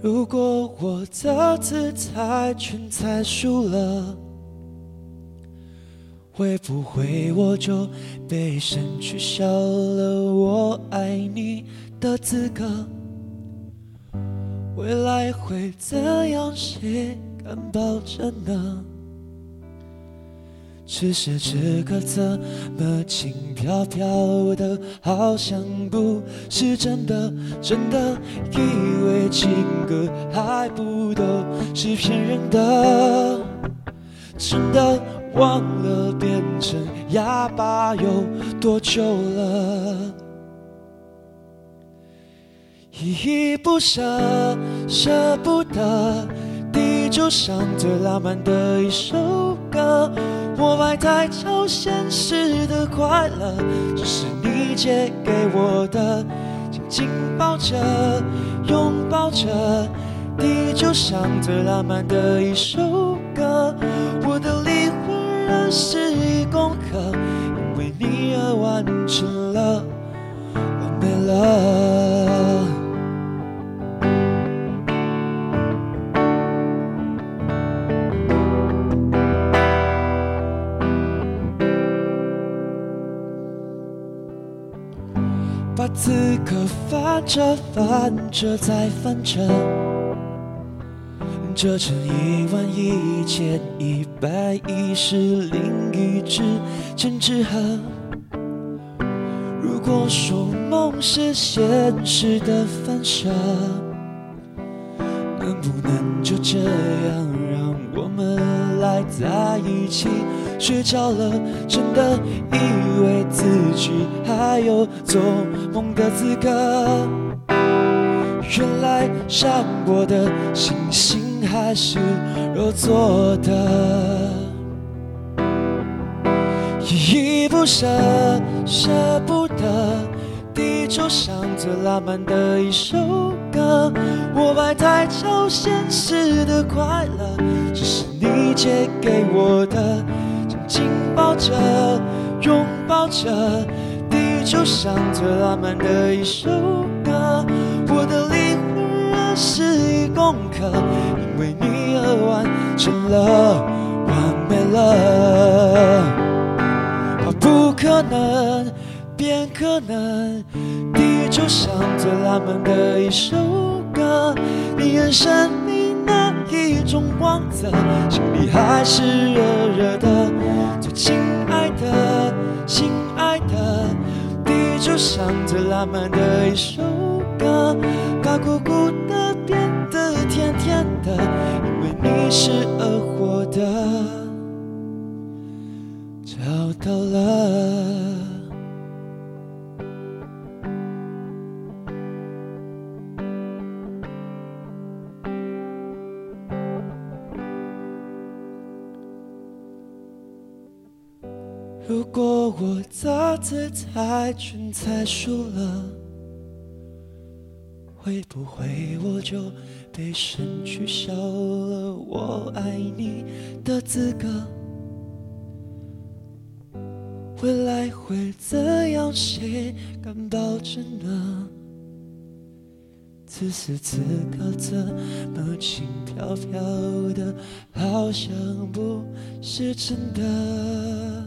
如果我的姿态全猜输了，会不会我就被删取消了我爱你的资格？未来会怎样？谁敢保证呢？只是这个怎么轻飘飘的，好像不是真的。真的以为情歌还不都是骗人的？真的忘了变成哑巴有多久了？依依不舍，舍不得，地球上最浪漫的一首。太超现实的快乐，这是你借给我的，紧紧抱着，拥抱着，地球上最浪漫的一首歌。我的灵魂仍是一功课，因为你而完成了，完美了。把此刻翻着翻着再翻着，折成一万一千一百一十零一支千纸鹤。如果说梦是现实的反射，能不能就这样让我们来在一起？睡着了，真的以为自己还有做梦的资格。原来闪过的星星还是肉做的。依依不舍，舍不得，地球上最浪漫的一首歌。我摆太超现实的快乐，只是你借给我的。紧紧抱着，拥抱着，地球上最浪漫的一首歌。我的灵魂仍是一公克，因为你而完成了，完美了。把不可能变可能，地球上最浪漫的一首歌。你眼神里一种光泽，心里还是热热的。最亲爱的，亲爱的，地球上最浪漫的一首歌，高苦苦的如果我的姿态全猜输了，会不会我就被神取消了我爱你的资格？未来会怎样？谁敢保证呢？此时此刻怎么轻飘飘的，好像不是真的。